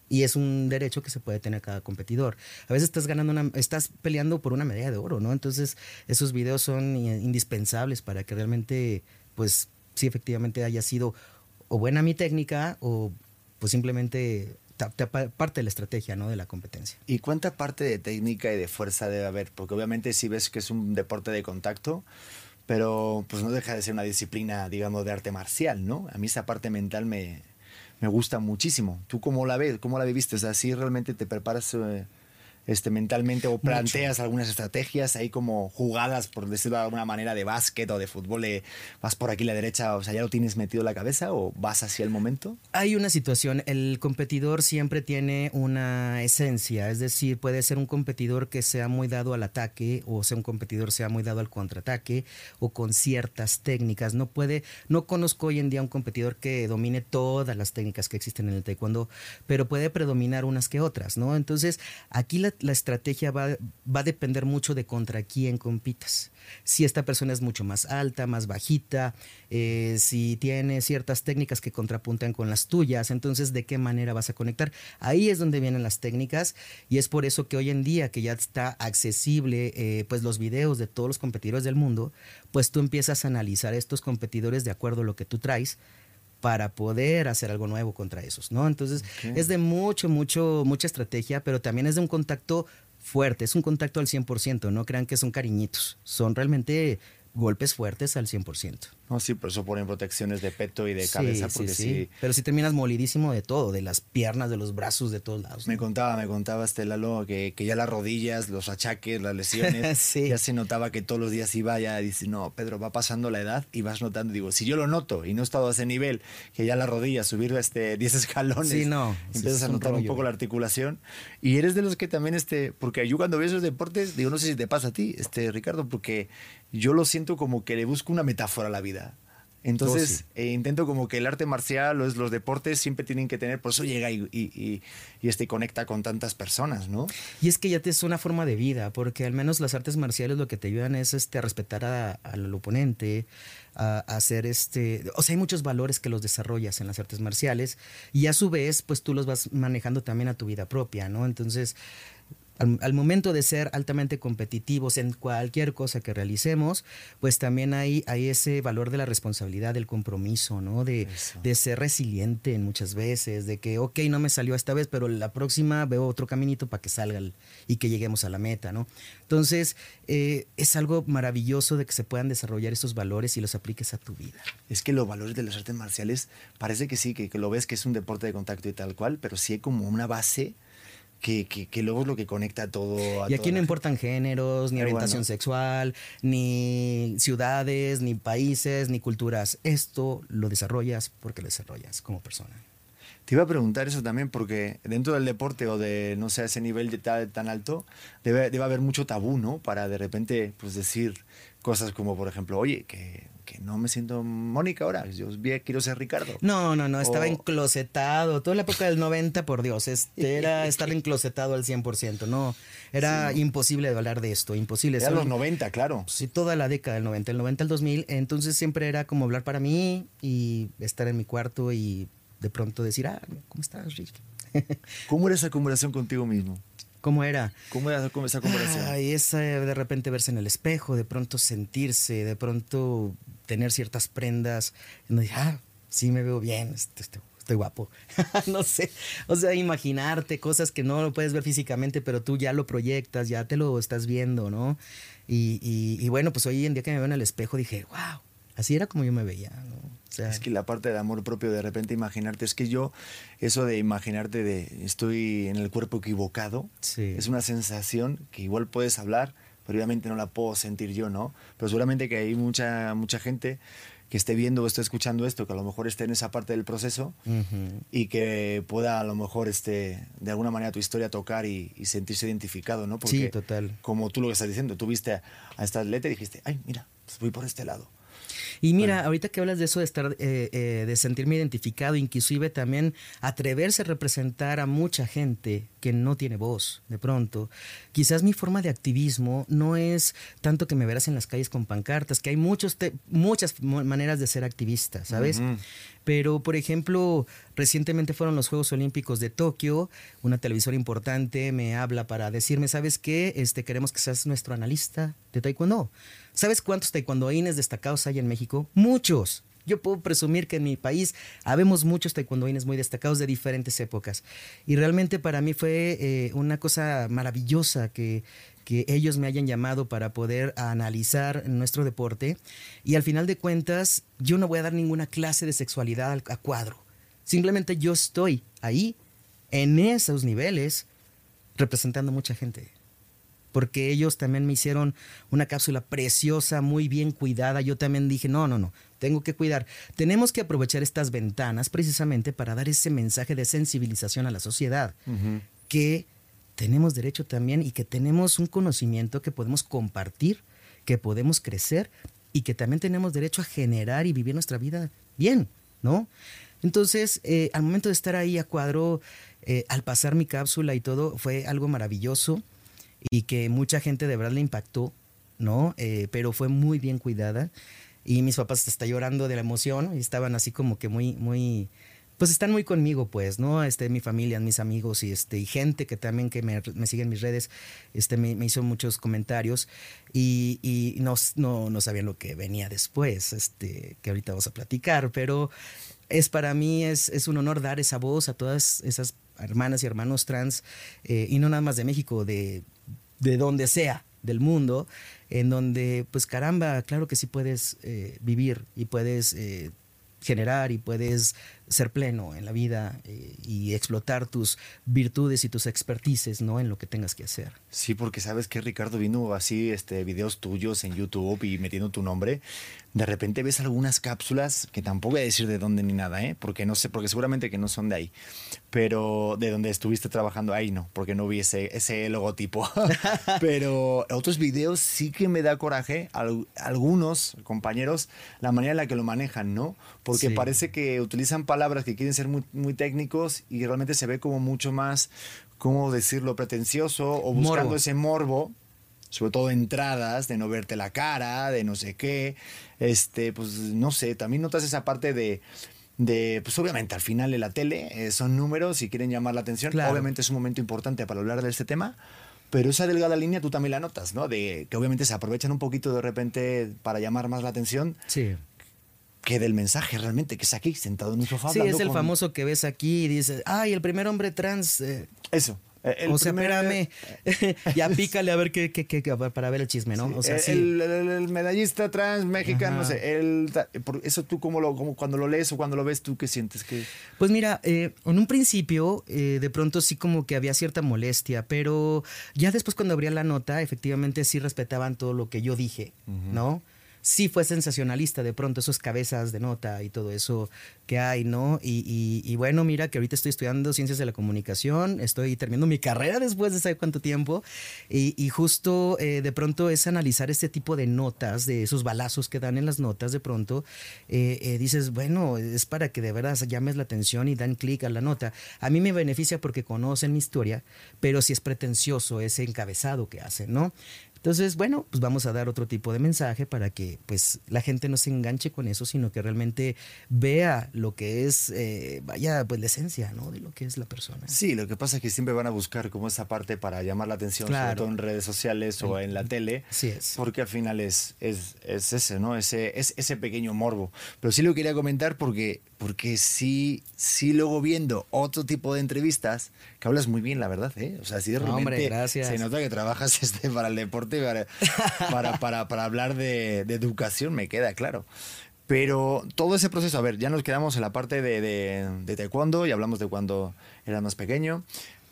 Y es un derecho que se puede tener cada competidor. A veces estás ganando una, estás peleando por una medalla de oro, ¿no? Entonces, esos videos son indispensables para que realmente, pues, sí, efectivamente haya sido o buena mi técnica o pues simplemente parte de la estrategia, ¿no? De la competencia. ¿Y cuánta parte de técnica y de fuerza debe haber? Porque obviamente sí ves que es un deporte de contacto, pero pues no deja de ser una disciplina, digamos, de arte marcial, ¿no? A mí esa parte mental me, me gusta muchísimo. ¿Tú cómo la ves? ¿Cómo la viviste? O sea, ¿sí realmente te preparas eh, este, mentalmente o planteas algunas estrategias ahí como jugadas, por decirlo de alguna manera, de básquet o de fútbol? eh, ¿Vas por aquí a la derecha? O sea, ¿ya lo tienes metido en la cabeza o vas hacia el momento? Hay una situación, el competidor siempre tiene una esencia, es decir, puede ser un competidor que sea muy dado al ataque o sea un competidor sea muy dado al contraataque o con ciertas técnicas. No puede, no conozco hoy en día un competidor que domine todas las técnicas que existen en el taekwondo, pero puede predominar unas que otras, ¿no? Entonces, aquí la, la estrategia va, va a depender mucho de contra quién compitas. Si esta persona es mucho más alta, más bajita, eh, si tiene ciertas técnicas que contrapuntan con las tuyas, entonces de qué manera vas a conectar. Ahí es donde vienen las técnicas y es por eso que hoy en día que ya está accesible eh, pues los videos de todos los competidores del mundo, pues tú empiezas a analizar estos competidores de acuerdo a lo que tú traes para poder hacer algo nuevo contra esos, ¿no? Entonces, es de mucho, mucho, mucha estrategia, pero también es de un contacto fuerte, es un contacto al 100%, no crean que son cariñitos, son realmente golpes fuertes al 100%. No, sí, por eso ponen protecciones de peto y de Sí, cabeza, sí, porque sí. sí Pero si terminas molidísimo de todo, de las piernas, de los brazos, de todos lados. Me ¿no? contaba, me contaba este Lalo que, que ya las rodillas, los achaques, las lesiones, Sí. ya se notaba que todos los días iba, ya dice, no, Pedro, va pasando la edad y vas notando, digo, si yo lo noto y no he estado a ese nivel, que ya las rodillas, subir este 10 escalones, Sí, no, sí, empiezas a un notar un rollo. poco la articulación y eres de los que también, este, porque yo cuando veo esos deportes, digo, no sé si te pasa a ti, este Ricardo, porque yo lo siento como que le busco una metáfora a la vida. Entonces, Oh, sí. eh, intento como que el arte marcial, los, los deportes siempre tienen que tener, por eso llega y, y, y, y, este, conecta con tantas personas, ¿no? Y es que ya te es una forma de vida, porque al menos las artes marciales lo que te ayudan es este, a respetar a- al oponente, a, a hacer este. O sea, hay muchos valores que los desarrollas en las artes marciales y a su vez, pues tú los vas manejando también a tu vida propia, ¿no? Entonces. Al, momento de ser altamente competitivos en cualquier cosa que realicemos, pues también hay, hay ese valor de la responsabilidad, del compromiso, ¿no? De, de, ser resiliente muchas veces, de que, ok, no me salió esta vez, pero la próxima veo otro caminito para que salga y que lleguemos a la meta, ¿no? Entonces, eh, es algo maravilloso de que se puedan desarrollar esos valores y los apliques a tu vida. Es que los valores de las artes marciales, parece que sí, que, que lo ves que es un deporte de contacto y tal cual, pero sí hay como una base que, que, luego es lo que conecta todo. y aquí no importan géneros, ni orientación sexual, ni ciudades, ni países, ni culturas. Esto lo desarrollas porque lo desarrollas como persona. Te iba a preguntar eso también porque dentro del deporte o de, no sé, ese nivel de tan, tan alto, debe, debe haber mucho tabú, ¿no? Para de repente, pues decir cosas como, por ejemplo, oye, que que no me siento Mónica ahora, yo quiero ser Ricardo. No, no, no, estaba enclosetado. Toda la época del 90, por Dios, este era estar enclosetado al 100%, no, era imposible hablar de esto, imposible. Era los 90, claro. Sí, toda la década del 90, el 90 al 2000, entonces siempre era como hablar para mí y estar en mi cuarto y de pronto decir, ah, ¿cómo estás, Rick? ¿Cómo era esa conversación contigo mismo? ¿Cómo era? ¿Cómo era esa conversación? Ay, esa de repente verse en el espejo, de pronto sentirse, de pronto tener ciertas prendas. Y no dije, ah, sí me veo bien, este, este, estoy guapo. no sé. O sea, imaginarte cosas que no lo puedes ver físicamente, pero tú ya lo proyectas, ya te lo estás viendo, ¿no? Y, y bueno, pues hoy en día que me veo en el espejo dije, wow, así era como yo me veía, ¿no? es que la parte del amor propio, de repente imaginarte, es que yo, eso de imaginarte de estoy en el cuerpo equivocado, es una sensación que igual puedes hablar, pero obviamente no la puedo sentir yo, ¿no? Pero seguramente que hay mucha, mucha gente que esté viendo o esté escuchando esto, que a lo mejor esté en esa parte del proceso y que pueda a lo mejor este, de alguna manera tu historia tocar y, sentirse identificado, ¿no? Porque, sí, total. Como tú lo que estás diciendo, tú viste a, esta atleta y dijiste, ay, mira, pues voy por este lado. Y mira, ahorita que hablas de eso de estar, eh, eh, de sentirme identificado, inclusive también atreverse a representar a mucha gente que no tiene voz, de pronto. Quizás mi forma de activismo no es tanto que me verás en las calles con pancartas, que hay muchos muchas maneras de ser activista, ¿sabes? Pero, por ejemplo, recientemente fueron los Juegos Olímpicos de Tokio, una televisora importante me habla para decirme, ¿sabes qué? Este, queremos que seas nuestro analista de taekwondo. ¿Sabes cuántos taekwondoines destacados hay en México? Muchos. Yo puedo presumir que en mi país habemos muchos taekwondoines muy destacados de diferentes épocas. Y realmente para mí fue eh, una cosa maravillosa que, que ellos me hayan llamado para poder analizar nuestro deporte. Y al final de cuentas, yo no voy a dar ninguna clase de sexualidad a cuadro. Simplemente yo estoy ahí, en esos niveles, representando mucha gente porque ellos también me hicieron una cápsula preciosa, muy bien cuidada. Yo también dije, no, no, no, tengo que cuidar. Tenemos que aprovechar estas ventanas precisamente para dar ese mensaje de sensibilización a la sociedad, que tenemos derecho también y que tenemos un conocimiento que podemos compartir, que podemos crecer y que también tenemos derecho a generar y vivir nuestra vida bien, ¿no? Entonces, eh, al momento de estar ahí a cuadro, eh, al pasar mi cápsula y todo, fue algo maravilloso y que mucha gente de verdad le impactó, ¿no? Eh, pero fue muy bien cuidada y mis papás están llorando de la emoción y estaban así como que muy, muy, pues están muy conmigo, pues, ¿no? Este, mi familia, mis amigos y este, y gente que también que me, me sigue en mis redes, este, me, hizo muchos comentarios y, y no, no, no, sabían lo que venía después, este, que ahorita vamos a platicar, pero es para mí, es, es un honor dar esa voz a todas esas hermanas y hermanos trans, eh, y no nada más de México, de de donde sea del mundo, en donde, pues caramba, claro que sí puedes eh, vivir y puedes eh, generar y puedes ser pleno en la vida eh, y explotar tus virtudes y tus expertices, ¿no? En lo que tengas que hacer. Sí, porque sabes que Ricardo vino así, este, videos tuyos en YouTube y metiendo tu nombre. De repente ves algunas cápsulas que tampoco voy a decir de dónde ni nada, ¿eh? Porque no sé, porque seguramente que no son de ahí. Pero de donde estuviste trabajando ahí no, porque no vi ese, ese logotipo. pero otros videos sí que me da coraje, algunos compañeros, la manera en la que lo manejan, ¿no? Porque parece que utilizan palabras que quieren ser muy, muy técnicos y realmente se ve como mucho más, ¿cómo decirlo?, pretencioso o buscando ese morbo sobre todo entradas, de no verte la cara, de no sé qué, este, pues no sé, también notas esa parte de, de pues obviamente al final de la tele eh, son números y quieren llamar la atención, obviamente es un momento importante para hablar de este tema, Pero esa delgada línea tú también la notas, ¿no? De que obviamente se aprovechan un poquito de repente para llamar más la atención. Sí. Que del mensaje realmente, que es aquí, sentado en un sofá. Sí, es el con- famoso que ves aquí y dices, ay, el primer hombre trans. eh, Eso. eh, el o sea, primer- espérame, ya pícale a ver qué, qué, qué, para ver el chisme, ¿no? O sea, el, sí. el- el- el medallista trans mexicano, no sé, el, eso tú como lo, como cuando lo lees o cuando lo ves, tú qué sientes que Pues mira, eh, en un principio eh, de pronto sí como que había cierta molestia, pero ya después cuando abría la nota, efectivamente sí respetaban todo lo que yo dije, ¿no? Sí fue sensacionalista de pronto esos cabezas de nota y todo eso que hay, ¿no? Y, bueno, mira que ahorita estoy estudiando ciencias de la comunicación, estoy terminando mi carrera después de saber cuánto tiempo, y, justo eh, de pronto es analizar este tipo de notas, de esos balazos que dan en las notas de pronto, eh, eh, dices, bueno, es para que de verdad llames la atención y dan clic a la nota. A mí me beneficia porque conocen mi historia, pero si es pretencioso ese encabezado que hacen, ¿no? Entonces, bueno, pues vamos a dar otro tipo de mensaje para que pues la gente no se enganche con eso, sino que realmente vea lo que es, eh, vaya, pues la esencia, ¿no? De lo que es la persona. Sí, lo que pasa es que siempre van a buscar como esa parte para llamar la atención, sobre todo en redes sociales o en la tele. Así es. Porque al final es, es, es ese, ¿no? Ese, es ese pequeño morbo. Pero sí lo quería comentar porque, porque sí, sí luego viendo otro tipo de entrevistas, que hablas muy bien, la verdad, ¿eh? O sea, sí de No, repente hombre, gracias. se nota que trabajas este, para el deporte, para, para, para, para hablar de, de educación, me queda claro. Pero todo ese proceso, a ver, ya nos quedamos en la parte de, de, de taekwondo y hablamos de cuando eras más pequeño,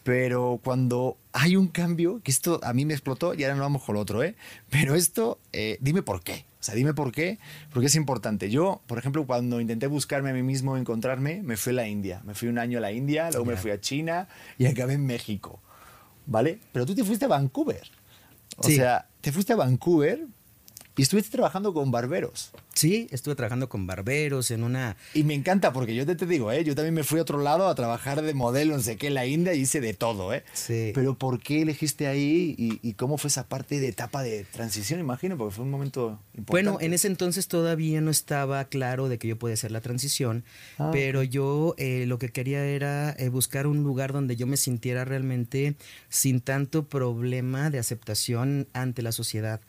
pero cuando hay un cambio, que esto a mí me explotó y ahora no vamos con lo otro, ¿eh? Pero esto, eh, dime por qué. O sea, dime por qué, porque es importante. Yo, por ejemplo, cuando intenté buscarme a mí mismo, encontrarme, me fui a la India. Me fui un año a la India, luego me fui a China y acabé en México. ¿Vale? Pero tú te fuiste a Vancouver. O Sí. sea, te fuiste a Vancouver y estuviste trabajando con barberos. Sí, estuve trabajando con barberos en una... Y me encanta porque yo te, te digo, ¿eh? yo también me fui a otro lado a trabajar de modelo, no sé qué, en la India y hice de todo. ¿eh? Sí. Pero ¿por qué elegiste ahí y, y cómo fue esa parte de etapa de transición, imagino? Porque fue un momento importante. Bueno, en ese entonces todavía no estaba claro de que yo podía hacer la transición, Ah, pero yo eh, lo que quería era eh, buscar un lugar donde yo me sintiera realmente sin tanto problema de aceptación ante la sociedad.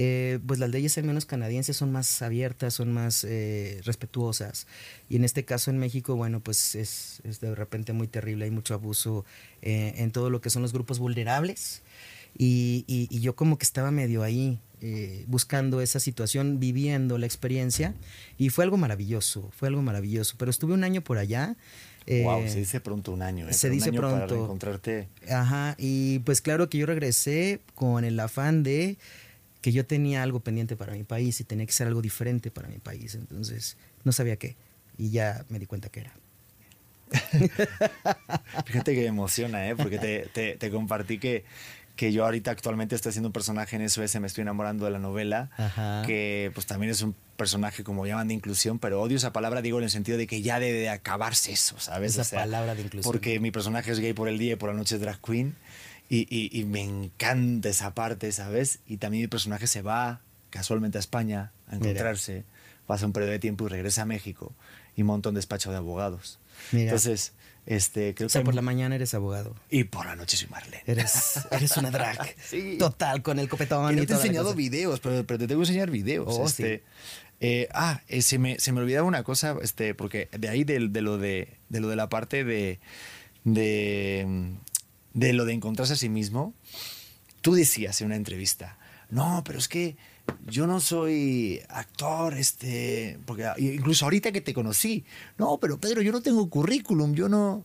Eh, pues las leyes al menos canadienses son más abiertas, son más eh, respetuosas. Y en este caso en México, bueno, pues es, es de repente muy terrible, hay mucho abuso eh, en todo lo que son los grupos vulnerables. Y, y- y yo como que estaba medio ahí eh, buscando esa situación, viviendo la experiencia. Y fue algo maravilloso, fue algo maravilloso. Pero estuve un año por allá. eh, wow, se dice pronto un año. ¿eh? se un dice año Para pronto. reencontrarte. Ajá, y pues claro que yo regresé con el afán de que yo tenía algo pendiente para mi país y tenía que ser algo diferente para mi país. Entonces no sabía qué. Y ya me di cuenta que era. Fíjate que me emociona, ¿eh? porque te, te- te compartí que, que yo ahorita actualmente estoy haciendo un personaje en SOS, me estoy enamorando de la novela, Ajá. que pues también es un personaje como llaman de inclusión, pero odio esa palabra, digo en el sentido de que ya debe de acabarse eso, ¿sabes? Esa palabra de inclusión. Porque mi personaje es gay por el día y por la noche es drag queen, y, y- y me encanta esa parte, ¿sabes? Y también mi personaje se va casualmente a España a Mira. encontrarse, pasa un periodo de tiempo y regresa a México y monta un despacho de abogados. Mira. Entonces, este, creo O sea, que por la mañana eres abogado. y por la noche soy Marlene. Eres, eres una drag. Sí. Total, con el copetón. Que no y te he enseñado videos, pero, pero te tengo que enseñar videos. Oh, este, eh, ah, eh, se, me, se me olvidaba una cosa, este, porque de ahí del- de, lo de, de lo de la parte de, de, de lo de encontrarse a sí mismo, tú decías en una entrevista, no, pero es que yo no soy actor, este, porque incluso ahorita que te conocí, no, pero Pedro, yo no tengo currículum, yo no...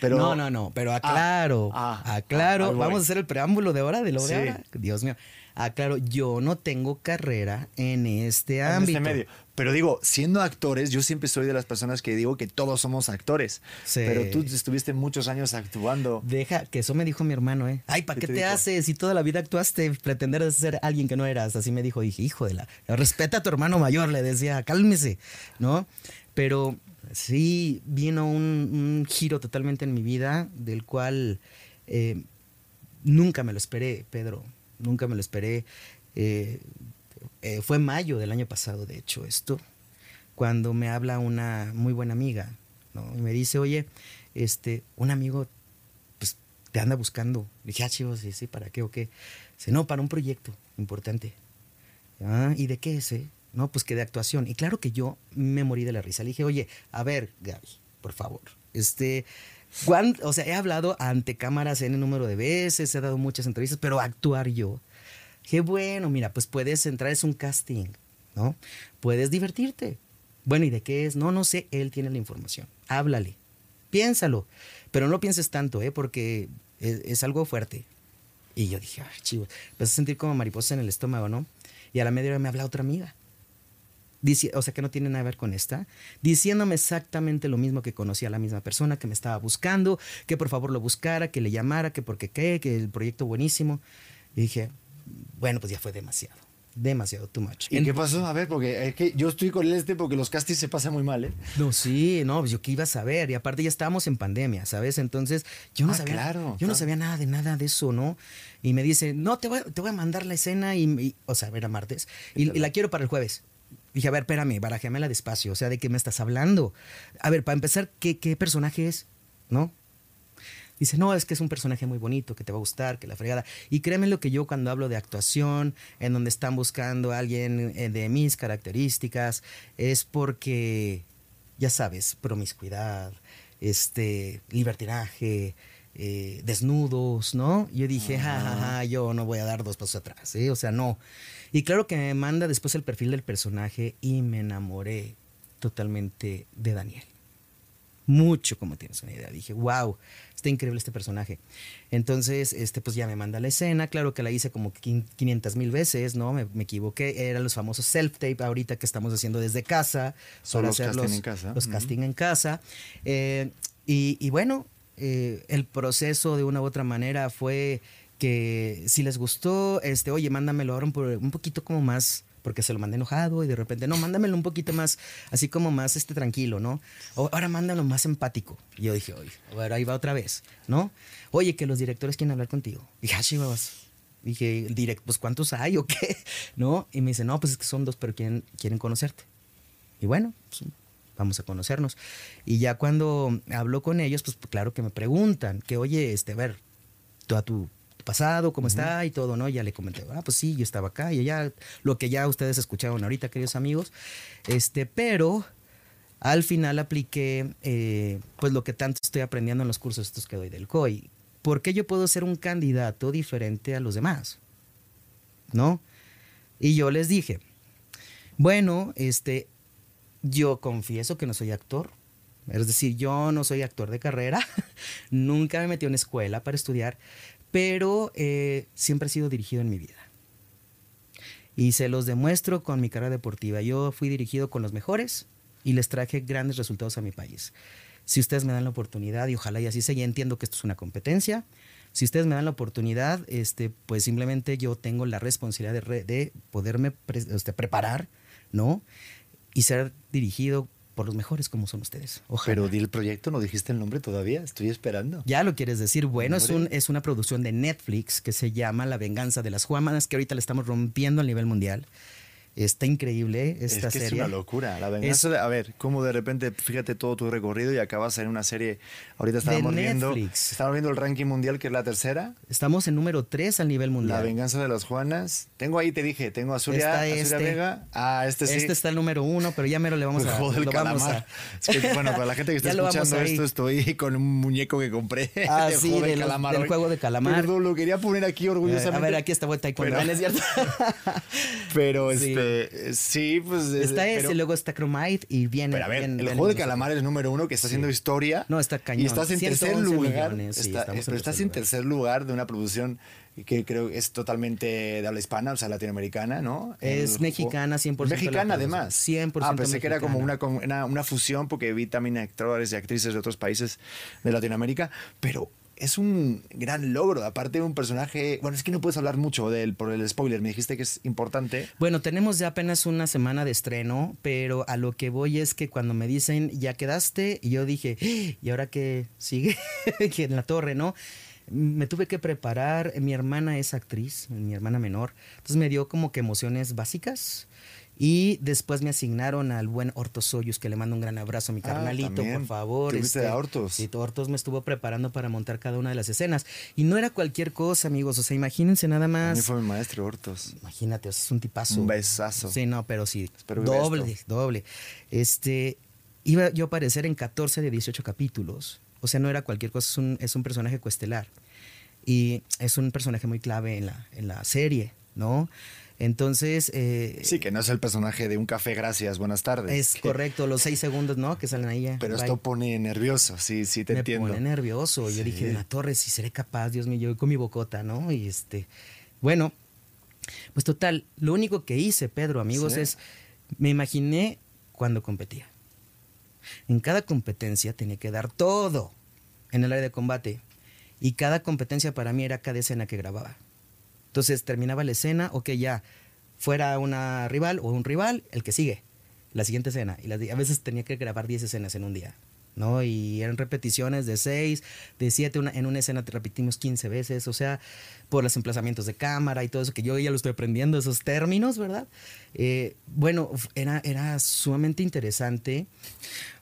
Pero, no, no, no, pero aclaro, ah, ah, aclaro, vamos a hacer el preámbulo de ahora, de lo Sí. de ahora. Dios mío. Aclaro, yo no tengo carrera en este en ámbito. este medio. Pero digo, siendo actores, yo siempre soy de las personas que digo que todos somos actores. Sí. Pero tú estuviste muchos años actuando. Deja, que eso me dijo mi hermano, ¿eh? Ay, ¿para ¿Qué te te, haces? Si toda la vida actuaste, pretender ser alguien que no eras. Así me dijo. Dije, hijo de la. Respeta a tu hermano mayor, le decía, cálmese, ¿no? Pero sí vino un, un giro totalmente en mi vida, del cual eh, nunca me lo esperé, Pedro. Nunca me lo esperé. Eh, eh, fue mayo del año pasado, de hecho, esto, cuando me habla una muy buena amiga, ¿no? Y me dice, oye, este, un amigo, pues te anda buscando. Dije, ah, chivos, sí, sí, ¿para qué o qué? Dice, no, para un proyecto importante. Ah, ¿y de qué es, eh? No, pues que de actuación. Y claro que yo me morí de la risa. Le dije, oye, a ver, Gaby, por favor, este, o sea, he hablado ante cámaras el número de veces, he dado muchas entrevistas, pero actuar yo. Qué bueno, mira, pues puedes entrar, es un casting, ¿no? Puedes divertirte. Bueno, ¿y de qué es? No, no sé, él tiene la información. Háblale, piénsalo, pero no pienses tanto, ¿eh? Porque es, algo fuerte. Y yo dije, ay, chivo, empecé a sentir como mariposa en el estómago, ¿no? Y a la media hora me habla otra amiga o sea que no tiene nada que ver con esta, diciéndome exactamente lo mismo que conocía a la misma persona que me estaba buscando, que por favor lo buscara, que le llamara, que porque qué, que el proyecto buenísimo. Y dije, bueno, pues ya fue demasiado. Demasiado, too much. ¿Y qué pasó? A ver, porque es que yo estoy con este porque los castings se pasan muy mal, ¿eh? No, sí, no, pues yo qué iba a saber. Y aparte ya estábamos en pandemia, ¿sabes? Entonces yo no ah, sabía. Claro, yo no sabía nada de nada de eso, ¿no? Y me dice, no, te voy, te voy a mandar la escena y, o sea, era martes. y, la quiero para el jueves. Dije, a ver, espérame, barajéamela despacio. O sea, ¿de qué me estás hablando? A ver, para empezar, ¿qué, qué personaje es? ¿No? Dice, no, es que es un personaje muy bonito, que te va a gustar, que la fregada. Y créeme lo que yo cuando hablo de actuación, en donde están buscando a alguien eh, de mis características, es porque, ya sabes, promiscuidad, este, libertinaje, eh, desnudos, ¿no? Yo dije, jajaja, yo no voy a dar dos pasos atrás, ¿eh? O sea, no. Y claro que me manda después el perfil del personaje y me enamoré totalmente de Daniel. Mucho, como tienes una idea. Dije, wow, está increíble este personaje. Entonces, este, pues ya me manda la escena. Claro que la hice como 500 mil veces, ¿no? Me, equivoqué. Eran los famosos self-tape ahorita que estamos haciendo desde casa. Solo los casting en casa. Los casting en casa. Eh, y, bueno, eh, el proceso de una u otra manera fue que si les gustó, este, oye, mándamelo ahora un, un poquito como más porque se lo mandé enojado y de repente, no, mándamelo un poquito más, así como más este tranquilo, ¿no? O ahora mándalo más empático. Y yo dije, oye, ahora ahí va otra vez, ¿no? Oye, que los directores quieren hablar contigo. Y dije, ah. Dije, direct, pues ¿cuántos hay o qué? ¿No? Y me dice, no, pues es que son dos, pero quieren, quieren conocerte. Y bueno, pues, vamos a conocernos. Y ya cuando hablo con ellos, pues claro que me preguntan, que oye, este, a ver, toda tu pasado, cómo está y todo, ¿no? Ya le comenté, ah, pues sí, yo estaba acá y ya, lo que ya ustedes escucharon ahorita, queridos amigos, este, pero al final apliqué, eh, pues lo que tanto estoy aprendiendo en los cursos estos que doy del COI. ¿Por qué yo puedo ser un candidato diferente a los demás? ¿No? Y yo les dije, bueno, este, yo confieso que no soy actor, es decir, yo no soy actor de carrera, nunca me metí en escuela para estudiar, pero eh, siempre he sido dirigido en mi vida. Y se los demuestro con mi carrera deportiva. Yo fui dirigido con los mejores y les traje grandes resultados a mi país. Si ustedes me dan la oportunidad, y ojalá y así sea, ya entiendo que esto es una competencia. Si ustedes me dan la oportunidad, este, pues simplemente yo tengo la responsabilidad de, poderme este, preparar, ¿no? Y ser dirigido por los mejores como son ustedes. Pero di el proyecto, no dijiste el nombre todavía, estoy esperando. Ya lo quieres decir. Bueno, es, un, es una producción de Netflix que se llama La venganza de las Juanas, que ahorita le estamos rompiendo a nivel mundial. Está increíble esta es que Es una locura. La venganza a ver, cómo de repente, fíjate todo tu recorrido y acabas en una serie. Ahorita estábamos viendo. Estamos viendo el ranking mundial, que es la tercera. Estamos en número 3 al nivel mundial. La venganza de las Juanas. Tengo ahí, te dije, tengo a Zulia, este, Vega. Ah, este sí. Este está el número uno, pero ya mero le vamos a. Joder, lo vamos a... bueno, para la gente que está escuchando esto, estoy con un muñeco que compré. Ah, de sí, del juego de calamar. Perdón, lo quería poner aquí orgullosamente. A ver, aquí está vuelta y pero, es cierto. pero este, sí, pues. Está ese, luego está Chromite y viene. Pero a ver, el juego de calamar es el número uno que está haciendo historia. No, está cañón. Y estás en tercer lugar. pero estás en tercer lugar de una producción que creo que es totalmente de habla hispana, o sea, latinoamericana, ¿no? Es mexicana 100%. Mexicana además. 100% Ah, pensé que era como una, una, una, fusión porque vi también actores y actrices de otros países de Latinoamérica, pero es un gran logro. Aparte de un personaje. Bueno, es que no puedes hablar mucho de él por el spoiler. Me dijiste que es importante. Bueno, tenemos ya apenas una semana de estreno, pero a lo que voy es que cuando me dicen ya quedaste, y yo dije, ¡Ah! ¿y ahora qué sigue? que en la torre, ¿no? me tuve que preparar, mi hermana es actriz, mi hermana menor, entonces me dio como que emociones básicas. Y después me asignaron al buen Hortos Soyuz, que le mando un gran abrazo a mi Ah, carnalito, por favor. ¿Tuviste este, a Hortos? Sí, Hortos me estuvo preparando para montar cada una de las escenas. Y no era cualquier cosa, amigos. O sea, imagínense nada A mí más. fue mi maestro Hortos. Imagínate, o sea, es un tipazo. Un besazo. Sí, no, pero sí. Espero doble, doble. Este, iba yo a aparecer en 14 de 18 capítulos. O sea, no era cualquier cosa, es un, es un personaje cuestelar. Y es un personaje muy clave en la, en la serie, ¿no? Entonces. eh, Sí, que no es el personaje de un café, gracias, buenas tardes. Es correcto, los seis segundos, ¿no? Que salen ahí. ya, Pero bye. esto pone nervioso, sí, sí te me entiendo. pone nervioso. Yo dije, de la torre, si seré capaz, Dios mío, yo con mi bocota, ¿no? Y este, bueno, pues total, lo único que hice, Pedro, amigos, Sí. es, me imaginé cuando competía. En cada competencia tenía que dar todo en el área de combate. Y cada competencia para mí era cada escena que grababa. Entonces terminaba la escena, ok, ya, fuera una rival o un rival, el que sigue, la siguiente escena. Y las- a veces tenía que grabar 10 escenas en un día, ¿no? Y eran repeticiones de 6, de 7, una, en una escena te repetimos 15 veces, o sea, por los emplazamientos de cámara y todo eso, que yo ya lo estoy aprendiendo, esos términos, ¿verdad? Eh, bueno, era, era sumamente interesante.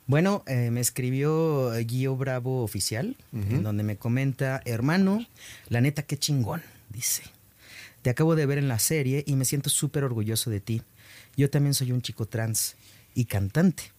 Bueno, eh, me escribió eh, Guío Bravo Oficial, en donde me comenta, hermano, la neta, qué chingón, dice. Te acabo de ver en la serie y me siento súper orgulloso de ti. Yo también soy un chico trans y cantante.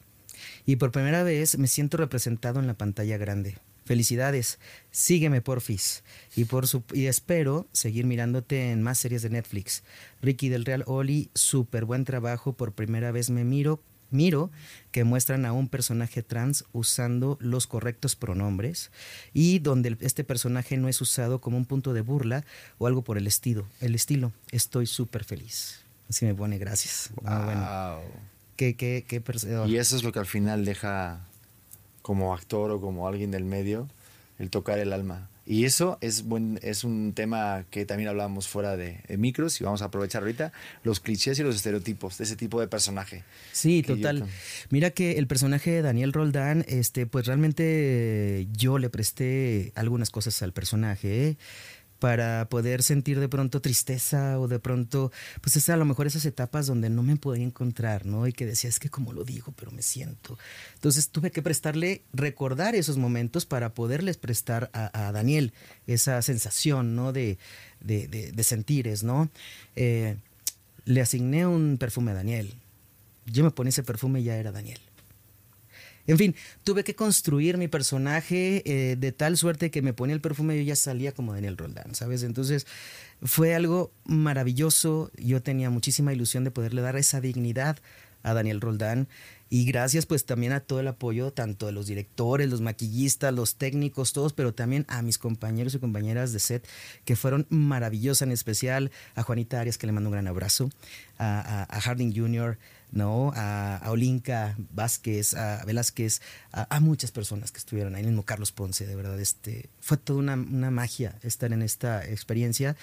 Y por primera vez me siento representado en la pantalla grande. Felicidades, sígueme porfis. Y, por su, y espero seguir mirándote en más series de Netflix. Ricky del Real Oli, súper buen trabajo. Por primera vez me miro, miro que muestran a un personaje trans usando los correctos pronombres y donde este personaje no es usado como un punto de burla o algo por el estilo. El estilo. Estoy súper feliz. Así me pone gracias. Ah, bueno. Wow. Qué, qué, qué Y eso es lo que al final deja como actor o como alguien del medio, el tocar el alma. Y eso es, buen, es un tema que también hablábamos fuera de, de micros y vamos a aprovechar ahorita los clichés y los estereotipos de ese tipo de personaje. Sí, yo total. Mira que el personaje de Daniel Roldán, este, pues realmente yo le presté algunas cosas al personaje ¿eh? Para poder sentir de pronto tristeza o de pronto, pues es a lo mejor esas etapas donde no me podía encontrar, ¿no? Y que decía, es que como lo digo, pero me siento. Entonces tuve que prestarle, recordar esos momentos para poderles prestar a, Daniel esa sensación, ¿no? De, de, de- de sentires, ¿no? Eh, le asigné un perfume a Daniel. Yo me ponía ese perfume y ya era Daniel. En fin, tuve que construir mi personaje eh, de tal suerte que me ponía el perfume y yo ya salía como Daniel Roldán, ¿sabes? Entonces fue algo maravilloso. Yo tenía muchísima ilusión de poderle dar esa dignidad a Daniel Roldán. Y gracias pues también a todo el apoyo, tanto de los directores, los maquillistas, los técnicos, todos, pero también a mis compañeros y compañeras de set que fueron maravillosas, en especial a Juanita Arias, que le mando un gran abrazo, a, Harding Jr., ¿no? A, a Olinka Vázquez, a Velázquez, a, muchas personas que estuvieron ahí, mismo Carlos Ponce, de verdad, este, fue toda una, una magia estar en esta experiencia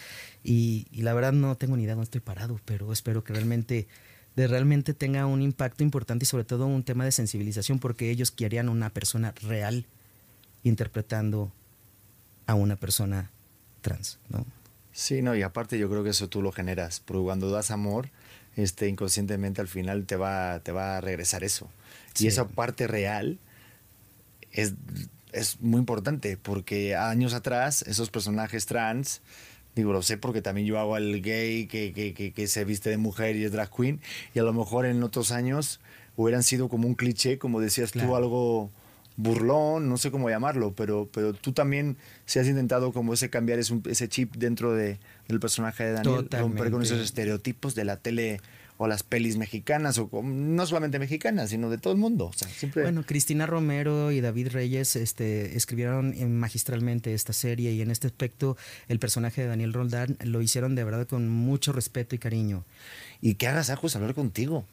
y, y la verdad no tengo ni idea dónde estoy parado, pero espero que realmente, de realmente tenga un impacto importante y sobre todo un tema de sensibilización porque ellos querían una persona real interpretando a una persona trans, ¿no? Sí, no, y aparte yo creo que eso tú lo generas, porque cuando das amor, este, inconscientemente al final te va, te va a regresar eso. Sí. Y esa parte real es, es muy importante, porque años atrás esos personajes trans, digo, lo sé porque también yo hago al gay que, que, que, que se viste de mujer y es drag queen, y a lo mejor en otros años hubieran sido como un cliché, como decías tú, Claro. algo burlón, no sé cómo llamarlo, pero, pero tú también si has intentado como ese cambiar ese, ese chip dentro de, del personaje de Daniel, romper con esos estereotipos de la tele o las pelis mexicanas, o no solamente mexicanas, sino de todo el mundo. O sea, siempre... Bueno, Cristina Romero y David Reyes este, escribieron eh, magistralmente esta serie y en este aspecto el personaje de Daniel Roldán lo hicieron de verdad con mucho respeto y cariño. y que hagas ajos hablar contigo.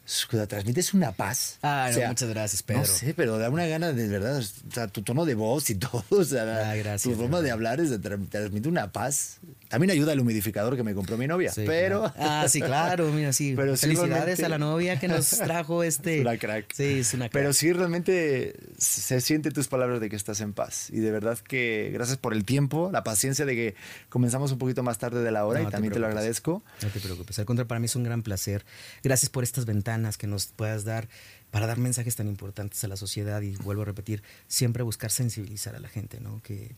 Transmites una paz. Ah, muchas gracias, Pedro. No sé, pero da una gana de verdad. O sea, tu tono de voz y todo. O sea, ah, gracias, tu forma de hablar es de, transmite una paz. También ayuda el humidificador que me compró mi novia. pero. Ah, sí, claro, mira, sí. Pero Felicidades a la novia que nos trajo este. Es una crack. Sí, es una crack. Pero sí, realmente se siente tus palabras de que estás en paz. Y de verdad que gracias por el tiempo, la paciencia de que comenzamos un poquito más tarde de la hora y también te lo agradezco. No te preocupes. Al contrario, para mí es un gran placer. Gracias por estas ventanas que nos puedas dar para dar mensajes tan importantes a la sociedad y vuelvo a repetir, siempre buscar sensibilizar a la gente, ¿no? Que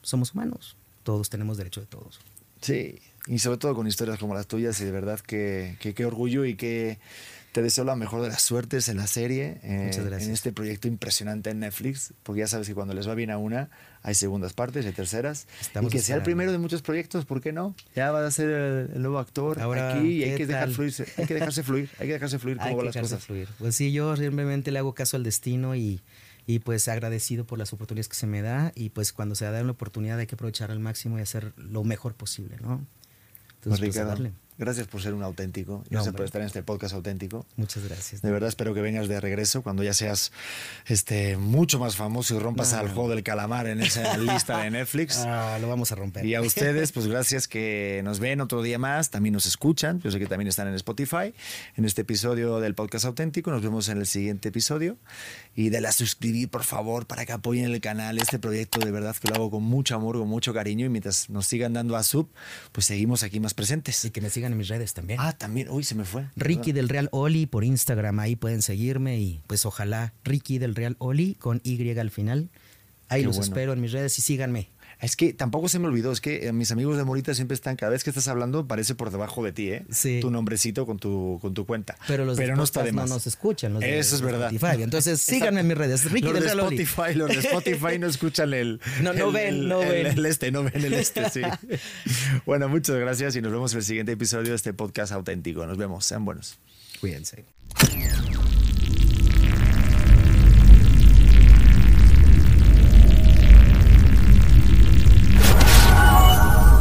somos humanos, todos tenemos derecho de todos. Sí, y sobre todo con historias como las tuyas y de verdad que qué orgullo y que te deseo la mejor de las suertes en la serie, eh, en este proyecto impresionante en Netflix, porque ya sabes que cuando les va bien a una, hay segundas partes, hay terceras. y que sea el primero de muchos proyectos, ¿por qué no? Ya va a ser el, nuevo actor aquí y hay que, dejar fluir, hay que dejarse fluir, hay que dejarse fluir cómo van las cosas. Fluir. Pues sí, yo simplemente le hago caso al destino y, y pues agradecido por las oportunidades que se me da y pues cuando se da una oportunidad hay que aprovechar al máximo y hacer lo mejor posible, ¿no? Entonces, pues, darle. Gracias por ser un auténtico. Gracias por estar en este podcast auténtico. Muchas gracias. De verdad espero que vengas de regreso cuando ya seas este, mucho más famoso y rompas al juego del calamar en esa lista de Netflix. Ah, lo vamos a romper. Y a ustedes, pues gracias que nos ven otro día más, también nos escuchan. Yo sé que también están en Spotify. En este episodio del podcast auténtico. Nos vemos en el siguiente episodio. Y de la suscribir, por favor, para que apoyen el canal. Este proyecto de verdad que lo hago con mucho amor, con mucho cariño. Y mientras nos sigan dando a sub, pues seguimos aquí más presentes. Y que me sigan en mis redes también. Ah, también. Uy, se me fue. Ricky del Real Oli por Instagram. Ahí pueden seguirme y pues ojalá Ricky del Real Oli con Y al final. Ahí los espero en mis redes y síganme. Es que tampoco se me olvidó, es que eh, mis amigos de Morita siempre están, cada vez que estás hablando, parece por debajo de ti, ¿eh? Sí. Tu nombrecito con tu, con tu cuenta. Pero los Pero no está de más. no nos escuchan. Los Eso es verdad. Spotify. Entonces síganme en mis redes. Ricky los de Spotify, los de Spotify no escuchan el. No, no ven, no ven. El este, no ven el este, sí. bueno, muchas gracias y nos vemos en el siguiente episodio de este podcast auténtico. Nos vemos, sean buenos. Cuídense.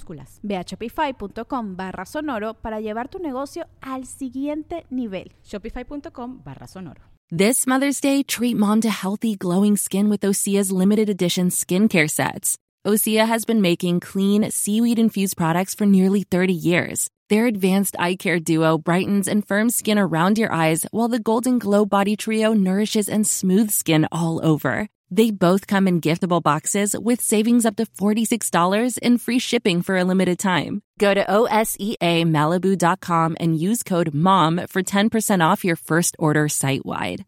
minúsculas Ve a shopify.com barra sonoro para llevar tu negocio al siguiente nivel. Shopify.com barra sonoro. This Mother's Day, treat mom to healthy, glowing skin with Osea's limited edition skincare sets. Osea has been making clean, seaweed infused products for nearly 30 years. Their advanced eye care duo brightens and firms skin around your eyes, while the Golden Glow Body Trio nourishes and smooths skin all over. They both come in giftable boxes with savings up to $46 and free shipping for a limited time. Go to OSEAMalibu.com and use code MOM for 10% off your first order site wide.